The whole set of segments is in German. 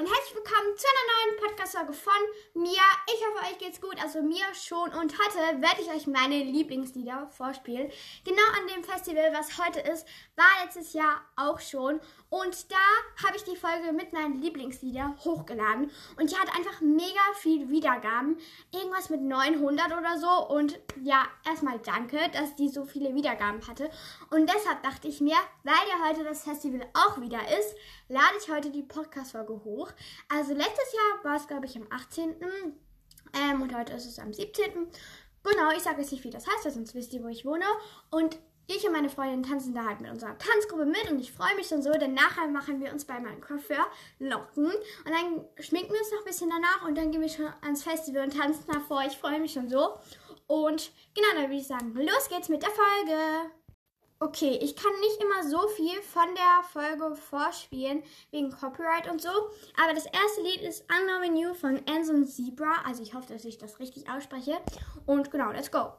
und herzlich willkommen zu einer neuen Podcast-Folge von mir. Ich hoffe, euch geht's gut, also mir schon. Und heute werde ich euch meine Lieblingslieder vorspielen. Genau an dem Festival, was heute ist, war letztes Jahr auch schon. Und da habe ich die Folge mit meinen Lieblingslieder hochgeladen. Und die hat einfach mega viel Wiedergaben. Irgendwas mit 900 oder so. Und ja, erstmal danke, dass die so viele Wiedergaben hatte. Und deshalb dachte ich mir, weil ja heute das Festival auch wieder ist, lade ich heute die Podcast-Folge hoch. Also letztes Jahr war es, glaube ich, am 18. Ähm, und heute ist es am 17. Genau, ich sage jetzt nicht, wie das heißt, weil sonst wisst ihr, wo ich wohne. Und ich und meine Freundin tanzen da halt mit unserer Tanzgruppe mit und ich freue mich schon so, denn nachher machen wir uns bei meinem Coiffeur Locken und dann schminken wir uns noch ein bisschen danach und dann gehen wir schon ans Festival und tanzen davor. Ich freue mich schon so. Und genau, dann würde ich sagen, los geht's mit der Folge. Okay, ich kann nicht immer so viel von der Folge vorspielen, wegen Copyright und so. Aber das erste Lied ist Unknown You von Anson Zebra. Also ich hoffe, dass ich das richtig ausspreche. Und genau, let's go.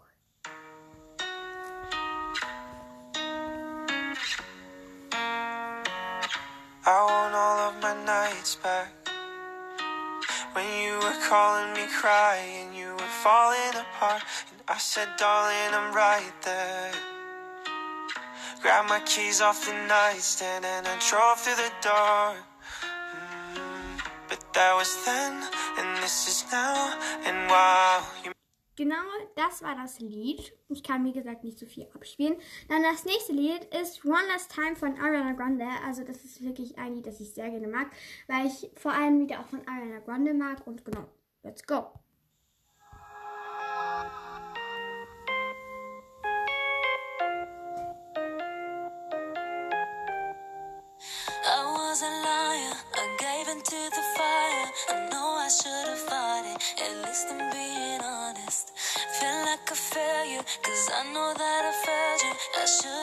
I want all of my nights back. When you were calling me crying, you were falling apart. And I said, darling, I'm right there. Grabbed my keys off the nightstand and I drove through the dark. Mm, but that was then, and this is now, and wow. Genau, das war das Lied. Ich kann, wie gesagt, nicht so viel abspielen. Dann das nächste Lied ist One Last Time von Ariana Grande. Also das ist wirklich ein Lied, das ich sehr gerne mag, weil ich vor allem Lieder auch von Ariana Grande mag. Und genau, let's go. Cause I know that I failed you. I should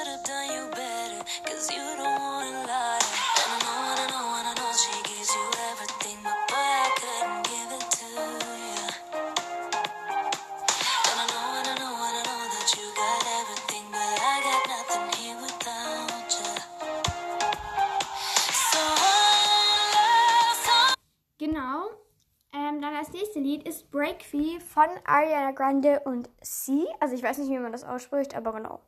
das nächste Lied ist Break Free von Ariana Grande und C. Also ich weiß nicht, wie man das ausspricht, aber genau.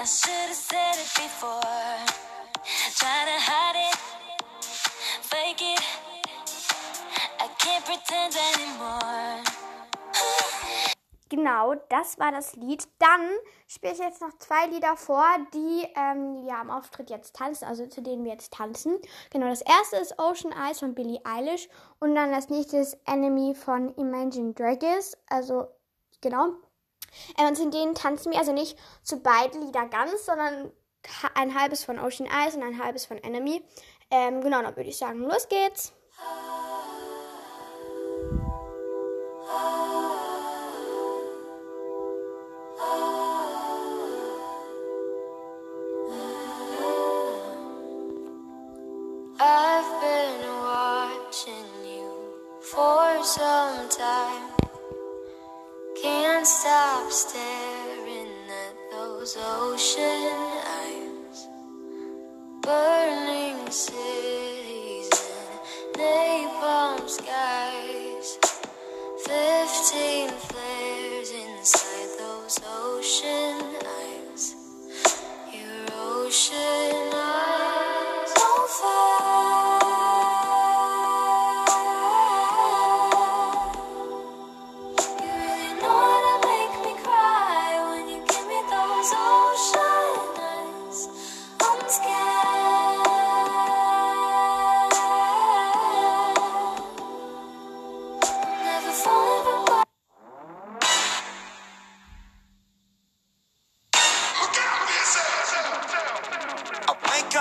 I should have said it before. Genau, das war das Lied. Dann spiele ich jetzt noch zwei Lieder vor, die ähm, ja am Auftritt jetzt tanzen, also zu denen wir jetzt tanzen. Genau, das erste ist Ocean Eyes von Billie Eilish und dann das nächste ist Enemy von Imagine Dragons. Also, genau. Ähm, und zu denen tanzen wir also nicht zu beiden Lieder ganz, sondern ein halbes von Ocean Eyes und ein halbes von Enemy. Ähm, genau, dann würde ich sagen, los geht's. Some time. Can't stop staring at those ocean eyes. Burning cities and napalm skies.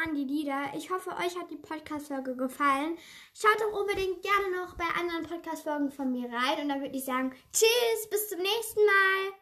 Waren die Lieder. Ich hoffe, euch hat die Podcast-Folge gefallen. Schaut doch unbedingt gerne noch bei anderen Podcast-Folgen von mir rein. Und dann würde ich sagen, tschüss, bis zum nächsten Mal.